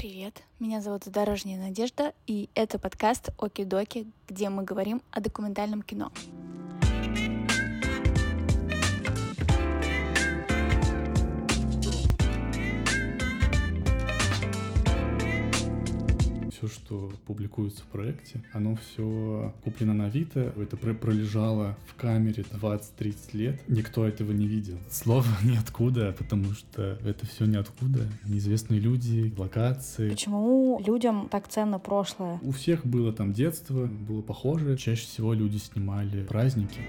Привет, меня зовут Дорожняя Надежда, и это подкаст Оки-Доки, где мы говорим о документальном кино. Все, что публикуется в проекте, оно все куплено на Авито, это пролежало в камере 20-30 лет, никто этого не видел. Слово ниоткуда, потому что это все ниоткуда, неизвестные люди, локации. Почему людям так ценно прошлое? У всех было там детство, было похоже, чаще всего люди снимали праздники.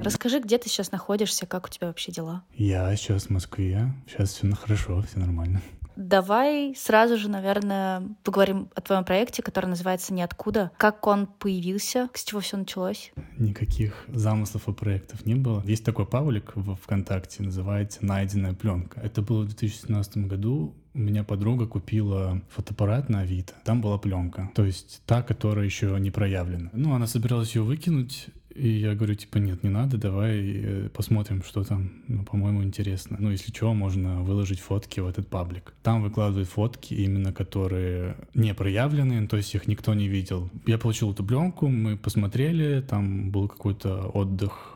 Расскажи, где ты сейчас находишься, как у тебя вообще дела? Я сейчас в Москве, сейчас все хорошо, все нормально. Давай сразу же, наверное, поговорим о твоем проекте, который называется «Ниоткуда». Как он появился, с чего все началось? Никаких замыслов и проектов не было. Есть такой паблик в ВКонтакте, называется «Найденная пленка». Это было в 2017 году. У меня подруга купила фотоаппарат на Авито. Там была пленка. То есть та, которая еще не проявлена. Ну, она собиралась ее выкинуть, и я говорю, типа, нет, не надо, давай э, посмотрим, что там, ну, по-моему, интересно. Ну, если что, можно выложить фотки в этот паблик. Там выкладывают фотки, именно которые не проявлены, то есть их никто не видел. Я получил эту пленку, мы посмотрели, там был какой-то отдых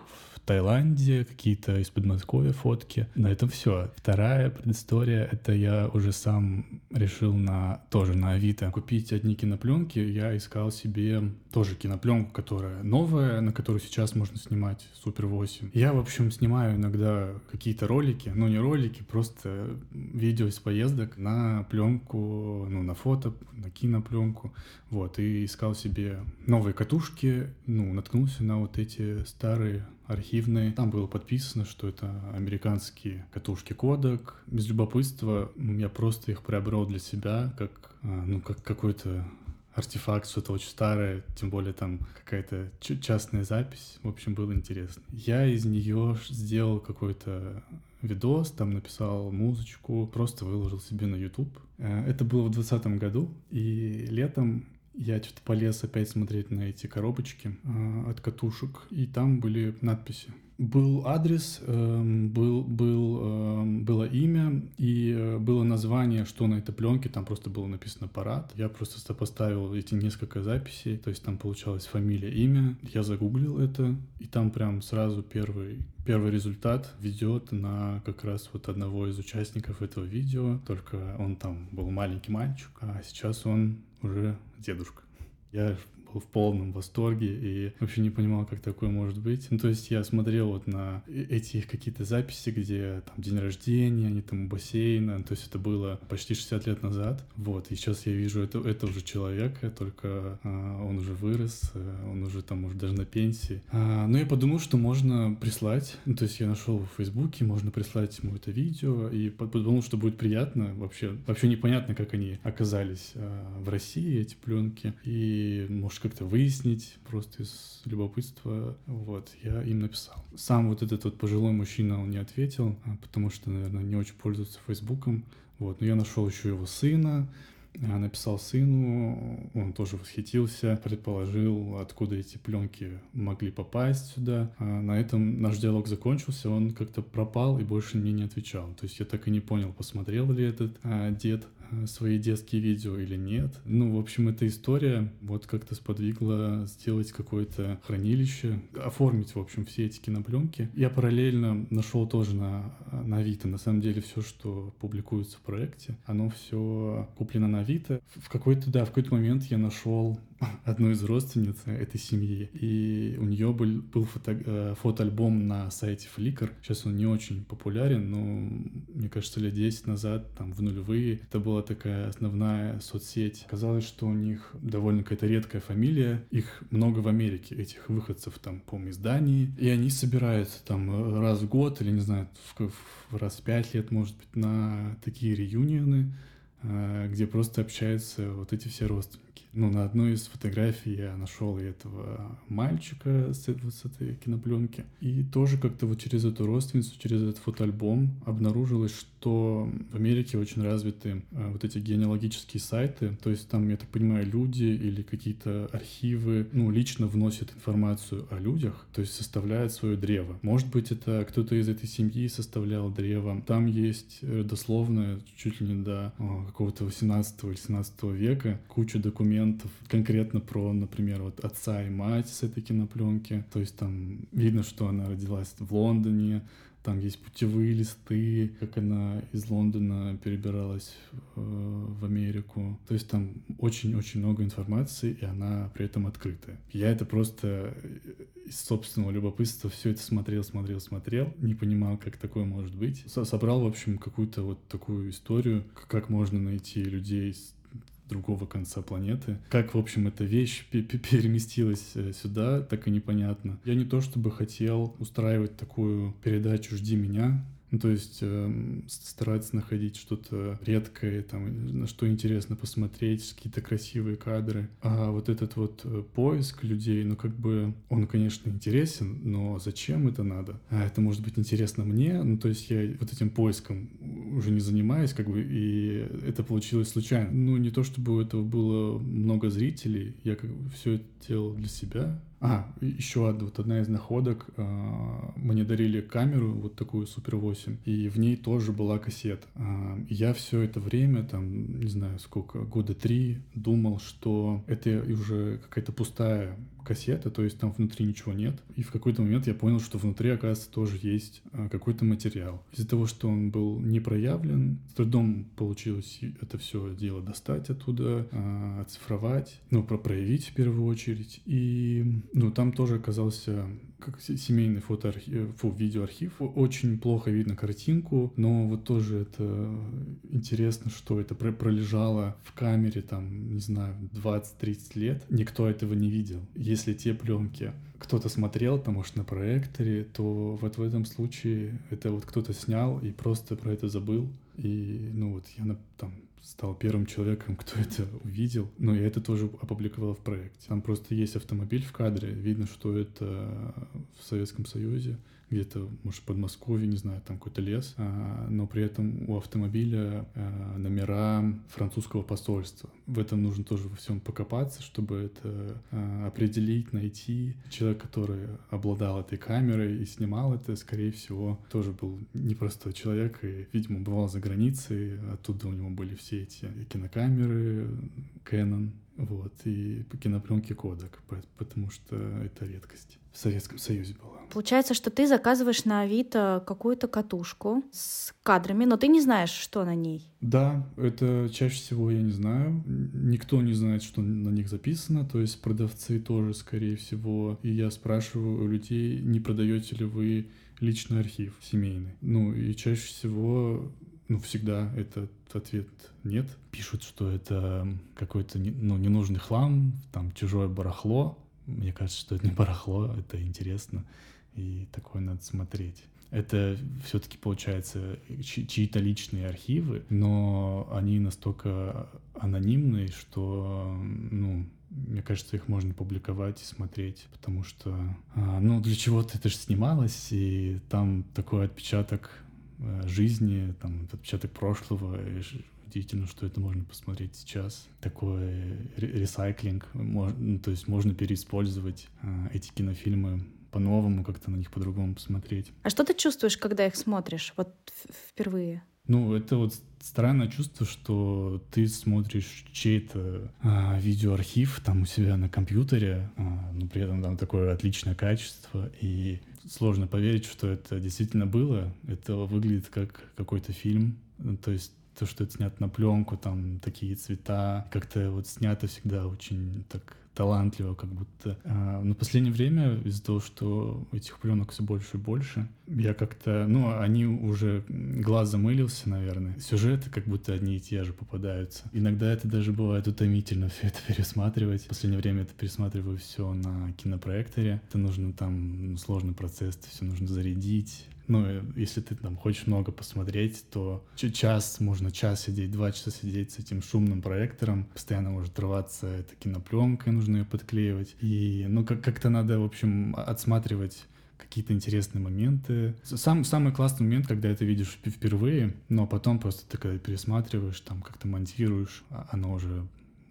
Таиланде, какие-то из Подмосковья фотки. На этом все. Вторая предыстория — это я уже сам решил на тоже на Авито купить одни кинопленки. Я искал себе тоже кинопленку, которая новая, на которую сейчас можно снимать Супер 8. Я, в общем, снимаю иногда какие-то ролики, ну не ролики, просто видео из поездок на пленку, ну на фото, на кинопленку. Вот, и искал себе новые катушки, ну, наткнулся на вот эти старые архивные. Там было подписано, что это американские катушки кодек. Без любопытства я просто их приобрел для себя, как, а, ну, как какой-то артефакт, что-то очень старое, тем более там какая-то частная запись. В общем, было интересно. Я из нее сделал какой-то видос, там написал музычку, просто выложил себе на YouTube. Э, это было в 2020 году, и летом я что-то полез опять смотреть на эти коробочки э, от катушек, и там были надписи. Был адрес, э, был, был, э, было имя и э, было название, что на этой пленке, там просто было написано «Парад». Я просто сопоставил эти несколько записей, то есть там получалось фамилия, имя. Я загуглил это, и там прям сразу первый, первый результат ведет на как раз вот одного из участников этого видео, только он там был маленький мальчик, а сейчас он уже дедушка. Я был в полном восторге и вообще не понимал, как такое может быть. Ну, то есть я смотрел вот на э, эти их какие-то записи, где там день рождения, они там у бассейна, то есть это было почти 60 лет назад. Вот, и сейчас я вижу это, этого же человека, только а, он уже вырос, э, он уже там, может, даже на пенсии. А, но я подумал, что можно прислать, ну, то есть я нашел в Фейсбуке, можно прислать ему это видео, и подумал, что будет приятно, вообще, вообще непонятно, как они оказались а, в России, эти пленки, и, может, как-то выяснить просто из любопытства. Вот, я им написал. Сам вот этот вот пожилой мужчина, он не ответил, а, потому что, наверное, не очень пользуется Фейсбуком. Вот, но я нашел еще его сына, а, написал сыну, он тоже восхитился, предположил, откуда эти пленки могли попасть сюда. А на этом наш диалог закончился, он как-то пропал и больше мне не отвечал. То есть я так и не понял, посмотрел ли этот а, дед свои детские видео или нет. Ну, в общем, эта история вот как-то сподвигла сделать какое-то хранилище, оформить, в общем, все эти кинопленки. Я параллельно нашел тоже на, на Авито, на самом деле, все, что публикуется в проекте, оно все куплено на Авито. В какой-то, да, в какой-то момент я нашел одну из родственниц этой семьи, и у нее был, был фото, э, фотоальбом на сайте Flickr. Сейчас он не очень популярен, но мне кажется, лет 10 назад, там, в нулевые, это была такая основная соцсеть. Казалось, что у них довольно какая-то редкая фамилия, их много в Америке, этих выходцев там, по издании, и они собираются там раз в год или, не знаю, в, в раз в пять лет, может быть, на такие реюнионы, э, где просто общаются вот эти все родственники. Америки. Ну, на одной из фотографий я нашел этого мальчика с, с этой кинопленки. И тоже как-то вот через эту родственницу, через этот фотоальбом обнаружилось, что в Америке очень развиты э, вот эти генеалогические сайты. То есть там, я так понимаю, люди или какие-то архивы, ну, лично вносят информацию о людях, то есть составляют свое древо. Может быть, это кто-то из этой семьи составлял древо. Там есть э, дословно чуть ли не до какого-то 18 или 17 века куча документов конкретно про, например, вот отца и мать с этой кинопленки. То есть там видно, что она родилась в Лондоне, там есть путевые листы, как она из Лондона перебиралась э, в Америку. То есть там очень-очень много информации, и она при этом открытая. Я это просто из собственного любопытства все это смотрел, смотрел, смотрел. Не понимал, как такое может быть. Собрал, в общем, какую-то вот такую историю, как можно найти людей с другого конца планеты. Как, в общем, эта вещь переместилась э, сюда, так и непонятно. Я не то чтобы хотел устраивать такую передачу «Жди меня», ну, то есть э, стараться находить что-то редкое, там, на что интересно посмотреть, какие-то красивые кадры. А вот этот вот э, поиск людей, ну, как бы, он, конечно, интересен, но зачем это надо? А это может быть интересно мне, ну, то есть я вот этим поиском уже не занимаюсь, как бы, и это получилось случайно. Ну, не то чтобы у этого было много зрителей, я как бы все это делал для себя, а, еще вот одна из находок. Э, мне дарили камеру, вот такую Супер 8, и в ней тоже была кассета. Э, я все это время, там, не знаю сколько, года три, думал, что это уже какая-то пустая кассета, то есть там внутри ничего нет. И в какой-то момент я понял, что внутри, оказывается, тоже есть а, какой-то материал. Из-за того, что он был не проявлен, с трудом получилось это все дело достать оттуда, а, оцифровать, ну, про проявить в первую очередь. И, ну, там тоже оказался как семейный фотоархив, фу, видеоархив. Очень плохо видно картинку, но вот тоже это интересно, что это пролежало в камере там, не знаю, 20-30 лет. Никто этого не видел. Если те пленки кто-то смотрел, там, может, на проекторе, то вот в этом случае это вот кто-то снял и просто про это забыл. И, ну вот, я там стал первым человеком, кто это увидел. Но я это тоже опубликовал в проекте. Там просто есть автомобиль в кадре, видно, что это в Советском Союзе где-то, может, в Подмосковье, не знаю, там какой-то лес, а, но при этом у автомобиля а, номера французского посольства. В этом нужно тоже во всем покопаться, чтобы это а, определить, найти. Человек, который обладал этой камерой и снимал это, скорее всего, тоже был непростой человек и, видимо, бывал за границей, оттуда у него были все эти кинокамеры, Canon, вот, и кинопленки Кодек, потому что это редкость в Советском Союзе была. Получается, что ты заказываешь на Авито какую-то катушку с кадрами, но ты не знаешь, что на ней. Да, это чаще всего я не знаю. Никто не знает, что на них записано, то есть продавцы тоже, скорее всего. И я спрашиваю у людей, не продаете ли вы личный архив семейный. Ну и чаще всего ну, всегда этот ответ нет. Пишут, что это какой-то ну, ненужный хлам, там чужое барахло. Мне кажется, что это не барахло, это интересно, и такое надо смотреть. Это все-таки получается чьи-то личные архивы, но они настолько анонимные, что, ну, мне кажется, их можно публиковать и смотреть, потому что, а, ну, для чего-то это же снималось, и там такой отпечаток э, жизни, там отпечаток прошлого, удивительно, что это можно посмотреть сейчас. Такой ресайклинг, ну, то есть можно переиспользовать а, эти кинофильмы по-новому, как-то на них по-другому посмотреть. А что ты чувствуешь, когда их смотришь, вот впервые? Ну, это вот странное чувство, что ты смотришь чей-то а, видеоархив там у себя на компьютере, а, но при этом там такое отличное качество, и сложно поверить, что это действительно было. Это выглядит как какой-то фильм. То есть то, что это снято на пленку, там такие цвета, как-то вот снято всегда очень так талантливо, как будто. А, но в последнее время из-за того, что этих пленок все больше и больше, я как-то, ну, они уже глаз замылился, наверное. Сюжеты как будто одни и те же попадаются. Иногда это даже бывает утомительно все это пересматривать. В последнее время это пересматриваю все на кинопроекторе. Это нужно там сложный процесс, все нужно зарядить, ну, э, если ты там хочешь много посмотреть, то час, можно час сидеть, два часа сидеть с этим шумным проектором, постоянно может рваться эта кинопленка, нужно ее подклеивать. И, ну, как- как-то надо, в общем, отсматривать какие-то интересные моменты. Сам, самый классный момент, когда это видишь впервые, но потом просто ты когда пересматриваешь, там как-то монтируешь, а оно уже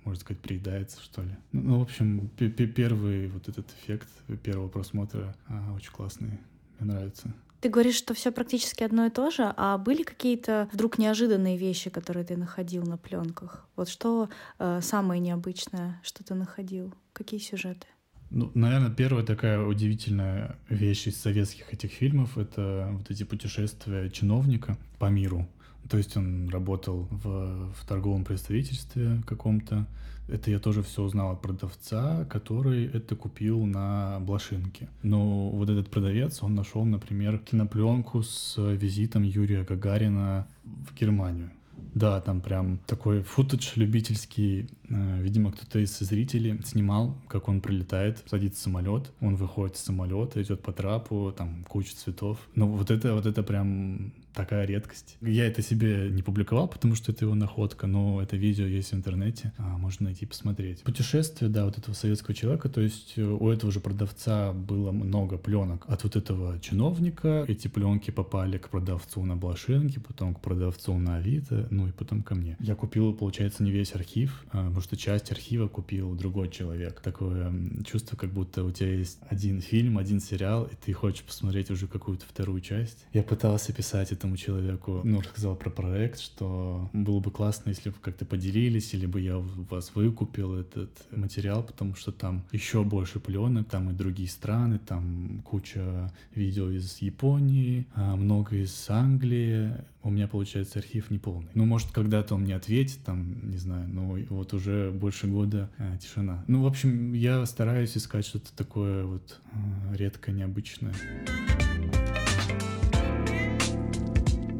можно сказать, приедается, что ли. Ну, ну в общем, первый вот этот эффект первого просмотра а, очень классный. Мне нравится. Ты говоришь, что все практически одно и то же, а были какие-то вдруг неожиданные вещи, которые ты находил на пленках? Вот что э, самое необычное, что ты находил? Какие сюжеты? Ну, наверное, первая такая удивительная вещь из советских этих фильмов — это вот эти путешествия чиновника по миру. То есть он работал в, в торговом представительстве каком-то, это я тоже все узнал от продавца, который это купил на блошинке. Но вот этот продавец, он нашел, например, кинопленку с визитом Юрия Гагарина в Германию. Да, там прям такой футаж любительский. Э, видимо, кто-то из зрителей снимал, как он прилетает, садится в самолет, он выходит из самолета, идет по трапу, там куча цветов. Ну вот это, вот это прям такая редкость. Я это себе не публиковал, потому что это его находка, но это видео есть в интернете, а, можно найти посмотреть. Путешествие, да, вот этого советского человека, то есть э, у этого же продавца было много пленок от вот этого чиновника. Эти пленки попали к продавцу на блошинке, потом к продавцу на Авито, ну и потом ко мне. Я купил, получается, не весь архив, а, потому что часть архива купил другой человек. Такое чувство, как будто у тебя есть один фильм, один сериал, и ты хочешь посмотреть уже какую-то вторую часть. Я пытался писать этому человеку, ну, рассказал про проект, что было бы классно, если бы как-то поделились, или бы я у вас выкупил этот материал, потому что там еще больше пленок, там и другие страны, там куча видео из Японии, а, много из Англии, у меня, получается, архив неполный. Ну, может, когда-то он мне ответит, там, не знаю, но вот уже больше года э, тишина. Ну, в общем, я стараюсь искать что-то такое вот э, редко необычное.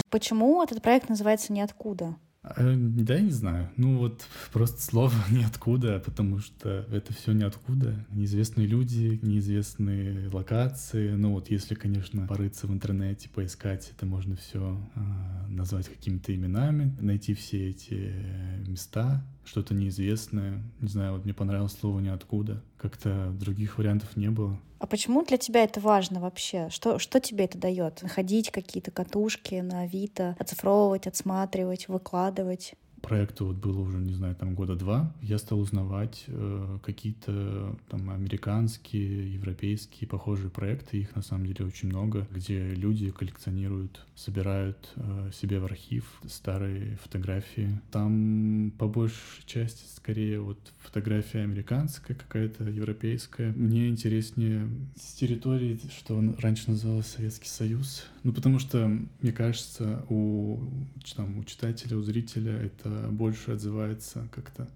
Почему этот проект называется «Ниоткуда»? Э, да, я не знаю. Ну вот просто слово ниоткуда, потому что это все ниоткуда. Неизвестные люди, неизвестные локации. Ну вот если, конечно, порыться в интернете, поискать, это можно все э, а, назвать какими-то именами, найти все эти места, что-то неизвестное. Не знаю, вот мне понравилось слово ниоткуда. Как-то других вариантов не было. А почему для тебя это важно вообще? Что, что тебе это дает? Находить какие-то катушки на Авито, оцифровывать, отсматривать, выкладывать? Проекту вот было уже, не знаю, там года два, я стал узнавать э, какие-то там американские, европейские похожие проекты, их на самом деле очень много, где люди коллекционируют, собирают э, себе в архив старые фотографии. Там по большей части скорее вот фотография американская какая-то, европейская. Мне интереснее с территории, что он раньше назывался Советский Союз. Ну, потому что, мне кажется, у, там, у читателя, у зрителя это больше отзывается как-то.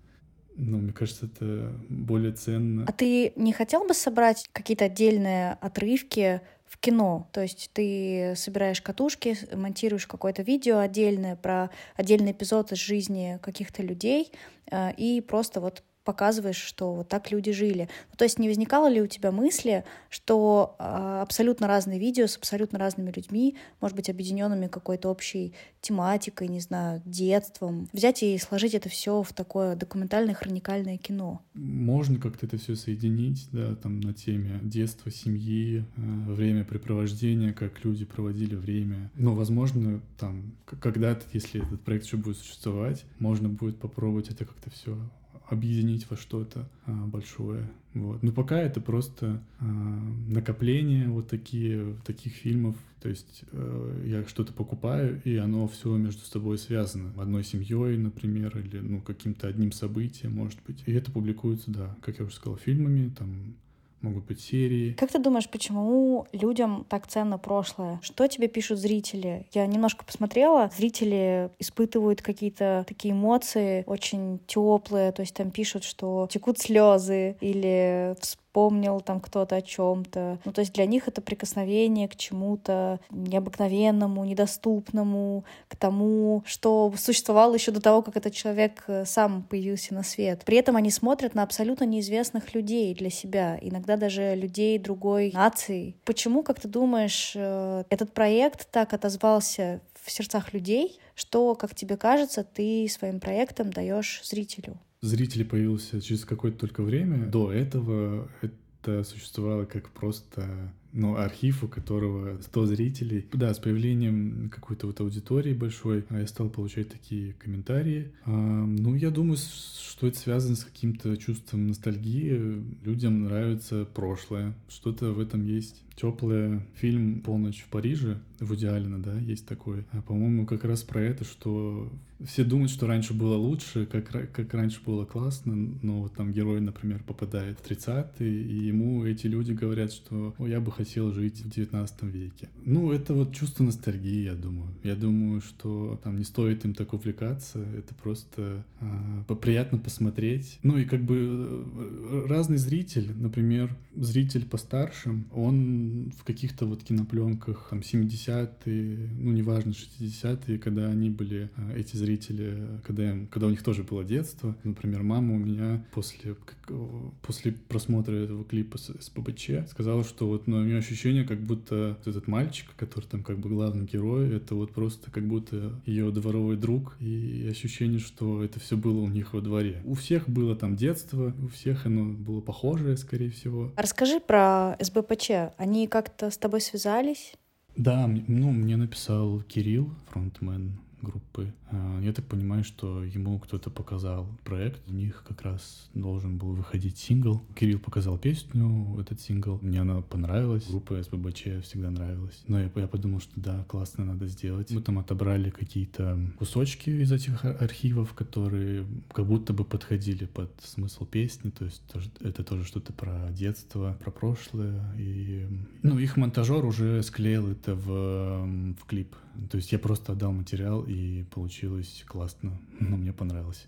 Ну, мне кажется, это более ценно. А ты не хотел бы собрать какие-то отдельные отрывки в кино. То есть ты собираешь катушки, монтируешь какое-то видео отдельное про отдельный эпизод из жизни каких-то людей э, и просто вот показываешь, что вот так люди жили. Ну, то есть не возникало ли у тебя мысли, что э, абсолютно разные видео с абсолютно разными людьми, может быть, объединенными какой-то общей тематикой, не знаю, детством, взять и сложить это все в такое документальное хроникальное кино? Можно как-то это все соединить, да, там на теме детства, семьи, э, времяпрепровождения, как люди проводили время. Ну, возможно, там когда-то, если этот проект еще будет существовать, можно будет попробовать это как-то все объединить во что-то а, большое. Вот. Но пока это просто а, накопление вот такие, таких фильмов. То есть а, я что-то покупаю, и оно все между собой связано. Одной семьей, например, или ну, каким-то одним событием, может быть. И это публикуется, да, как я уже сказал, фильмами, там могут быть серии. Как ты думаешь, почему людям так ценно прошлое? Что тебе пишут зрители? Я немножко посмотрела, зрители испытывают какие-то такие эмоции очень теплые, то есть там пишут, что текут слезы или вспомнил там кто-то о чем-то. Ну, то есть для них это прикосновение к чему-то необыкновенному, недоступному, к тому, что существовало еще до того, как этот человек э, сам появился на свет. При этом они смотрят на абсолютно неизвестных людей для себя, иногда даже людей другой нации. Почему, как ты думаешь, э, этот проект так отозвался в сердцах людей, что, как тебе кажется, ты своим проектом даешь зрителю? Зритель появился через какое-то только время. До этого это существовало как просто ну, архив, у которого 100 зрителей. Да, с появлением какой-то вот аудитории большой а, я стал получать такие комментарии. А, ну, я думаю, что это связано с каким-то чувством ностальгии. Людям нравится прошлое. Что-то в этом есть теплое. Фильм «Полночь в Париже» в идеалина, да, есть такой. А, по-моему, как раз про это, что все думают, что раньше было лучше, как, как раньше было классно, но вот там герой, например, попадает в 30-е, и ему эти люди говорят, что я бы хотел жить в 19 веке. Ну, это вот чувство ностальгии, я думаю. Я думаю, что там не стоит им так увлекаться, это просто а, приятно посмотреть. Ну и как бы э, разный зритель, например, зритель постарше, он в каких-то вот кинопленках там 70-е, ну неважно, 60-е, когда они были, а, эти зрители, когда, им, когда у них тоже было детство. Например, мама у меня после, после просмотра этого клипа с, с ПБЧ сказала, что вот ну, нее ощущение, как будто этот мальчик, который там как бы главный герой, это вот просто как будто ее дворовой друг, и ощущение, что это все было у них во дворе. У всех было там детство, у всех оно было похожее, скорее всего. Расскажи про СБПЧ. Они как-то с тобой связались? Да, ну, мне написал Кирилл, фронтмен группы. А, я так понимаю, что ему кто-то показал проект, у них как раз должен был выходить сингл. Кирилл показал песню, этот сингл, мне она понравилась, группа СББЧ всегда нравилась. Но я, я подумал, что да, классно надо сделать. Мы там отобрали какие-то кусочки из этих архивов, которые как будто бы подходили под смысл песни, то есть это тоже что-то про детство, про прошлое. И, ну, их монтажер уже склеил это в, в клип. То есть я просто отдал материал и получилось классно. Ну, мне понравилось.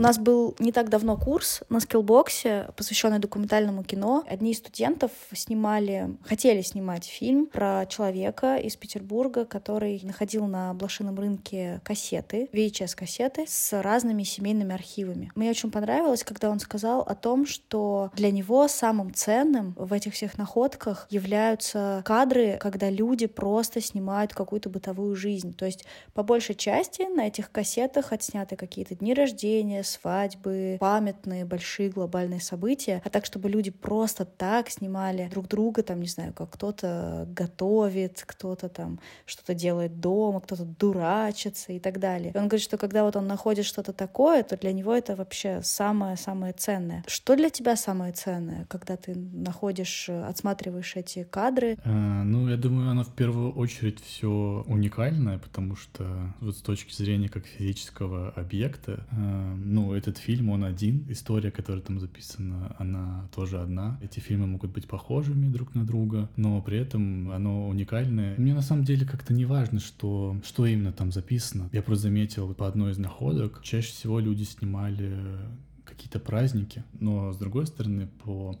У нас был не так давно курс на скиллбоксе, посвященный документальному кино. Одни из студентов снимали, хотели снимать фильм про человека из Петербурга, который находил на блошином рынке кассеты, VHS-кассеты с разными семейными архивами. Мне очень понравилось, когда он сказал о том, что для него самым ценным в этих всех находках являются кадры, когда люди просто снимают какую-то бытовую жизнь. То есть по большей части на этих кассетах отсняты какие-то дни рождения, свадьбы, памятные большие глобальные события, а так, чтобы люди просто так снимали друг друга, там, не знаю, как кто-то готовит, кто-то там что-то делает дома, кто-то дурачится и так далее. И он говорит, что когда вот он находит что-то такое, то для него это вообще самое-самое ценное. Что для тебя самое ценное, когда ты находишь, отсматриваешь эти кадры? А, ну, я думаю, оно в первую очередь все уникальное, потому что вот с точки зрения как физического объекта, а, ну, ну, этот фильм, он один, история, которая там записана, она тоже одна. Эти фильмы могут быть похожими друг на друга, но при этом оно уникальное. Мне на самом деле как-то не важно, что, что именно там записано. Я просто заметил по одной из находок, чаще всего люди снимали какие-то праздники, но с другой стороны, по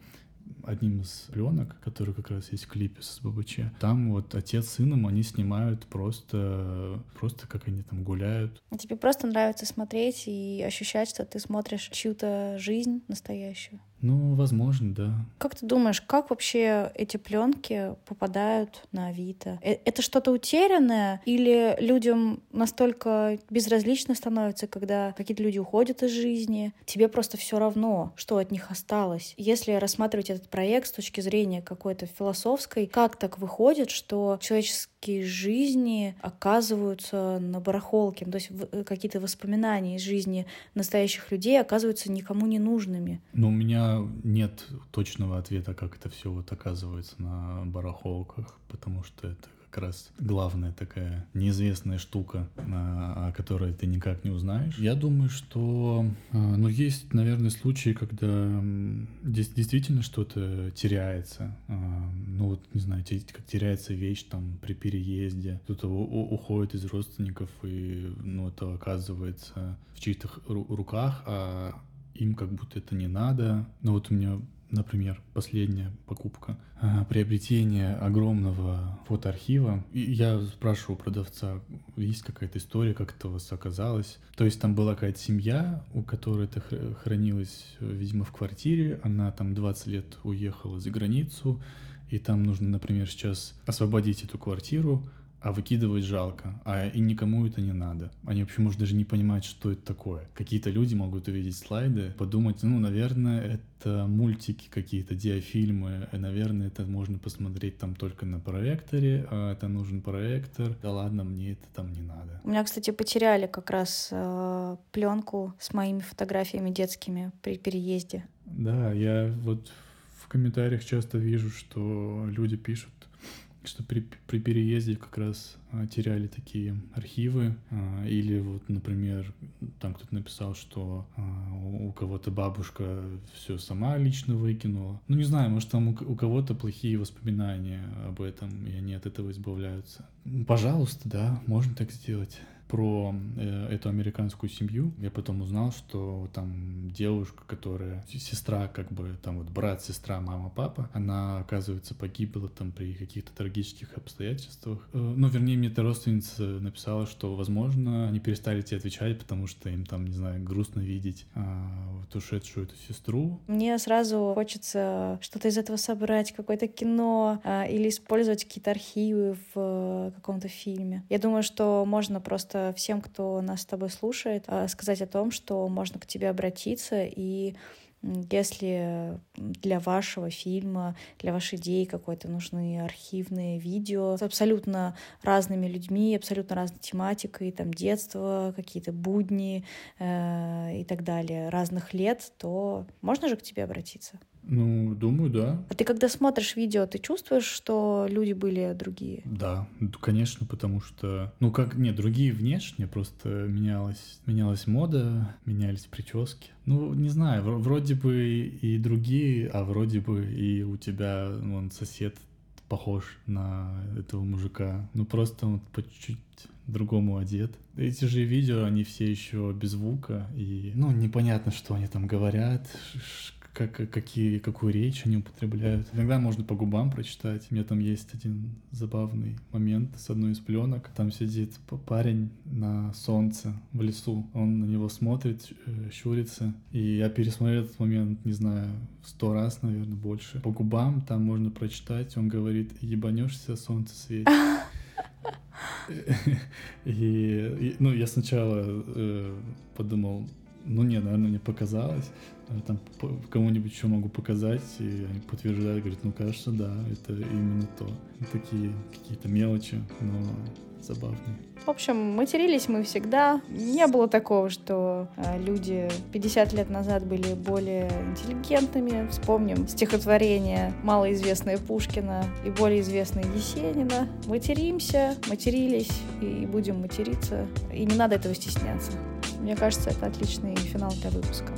одним из пленок, который как раз есть в клипе с ББЧ. Там вот отец с сыном, они снимают просто, просто как они там гуляют. Тебе просто нравится смотреть и ощущать, что ты смотришь чью-то жизнь настоящую. Ну, возможно, да. Как ты думаешь, как вообще эти пленки попадают на Авито? Э, это что-то утерянное или людям настолько безразлично становится, когда какие-то люди уходят из жизни? Тебе просто все равно, что от них осталось. Если рассматривать этот проект с точки зрения какой-то философской, как так выходит, что человеческие жизни оказываются на барахолке, то есть э, какие-то воспоминания из жизни настоящих людей оказываются никому не нужными? Ну, у меня нет точного ответа, как это все вот оказывается на барахолках, потому что это как раз главная такая неизвестная штука, о которой ты никак не узнаешь. Я думаю, что ну, есть, наверное, случаи, когда действительно что-то теряется. Ну вот, не знаю, как теряется вещь там при переезде, кто-то уходит из родственников, и ну, это оказывается в чьих-то руках, а им как будто это не надо. Ну вот у меня например, последняя покупка, а, приобретение огромного фотоархива. И я спрашиваю продавца, есть какая-то история, как это у вас оказалось? То есть там была какая-то семья, у которой это хранилось, видимо, в квартире. Она там 20 лет уехала за границу, и там нужно, например, сейчас освободить эту квартиру, а выкидывать жалко, а и никому это не надо. Они вообще, может, даже не понимают, что это такое. Какие-то люди могут увидеть слайды, подумать, ну, наверное, это мультики какие-то, диафильмы, и, наверное, это можно посмотреть там только на проекторе, а это нужен проектор, да ладно, мне это там не надо. У меня, кстати, потеряли как раз э, пленку с моими фотографиями детскими при переезде. Да, я вот в комментариях часто вижу, что люди пишут, что при, при переезде как раз а, теряли такие архивы, а, или вот, например, там кто-то написал, что а, у кого-то бабушка все сама лично выкинула. Ну, не знаю, может, там у, у кого-то плохие воспоминания об этом, и они от этого избавляются. Пожалуйста, да, можно так сделать про э, эту американскую семью. Я потом узнал, что там девушка, которая сестра, как бы там вот брат, сестра, мама, папа, она, оказывается, погибла там при каких-то трагических обстоятельствах. Э, ну, вернее, мне эта родственница написала, что, возможно, они перестали тебе отвечать, потому что им там, не знаю, грустно видеть а, вот ушедшую эту сестру. Мне сразу хочется что-то из этого собрать, какое-то кино а, или использовать какие-то архивы в э, каком-то фильме. Я думаю, что можно просто всем, кто нас с тобой слушает, а, сказать о том, что можно к тебе обратиться и если для вашего фильма, для вашей идеи какой-то нужны архивные видео с абсолютно разными людьми, абсолютно разной тематикой, там детство, какие-то будни э, и так далее, разных лет, то можно же к тебе обратиться? Ну, думаю, да. А ты когда смотришь видео, ты чувствуешь, что люди были другие? Да, конечно, потому что, ну как, нет, другие внешне, просто менялась, менялась мода, менялись прически. Ну, не знаю, вроде бы и другие, а вроде бы и у тебя, вон, сосед похож на этого мужика. Ну, просто он по чуть-чуть другому одет. Эти же видео, они все еще без звука, и, ну, непонятно, что они там говорят, как, какие, какую речь они употребляют. Иногда можно по губам прочитать. У меня там есть один забавный момент с одной из пленок. Там сидит парень на солнце в лесу. Он на него смотрит, э, щурится. И я пересмотрел этот момент, не знаю, сто раз, наверное, больше. По губам там можно прочитать. Он говорит, ебанешься, солнце светит. И, и, ну, я сначала э, подумал, ну не, наверное, мне показалось. Там кому-нибудь еще могу показать, и они подтверждают, говорят, ну кажется, да, это именно то. Такие какие-то мелочи, но забавные. В общем, матерились мы всегда. Не было такого, что э, люди 50 лет назад были более интеллигентными. Вспомним стихотворение малоизвестное Пушкина и более известное Есенина. Материмся, матерились и будем материться. И не надо этого стесняться. Мне кажется, это отличный финал для выпуска.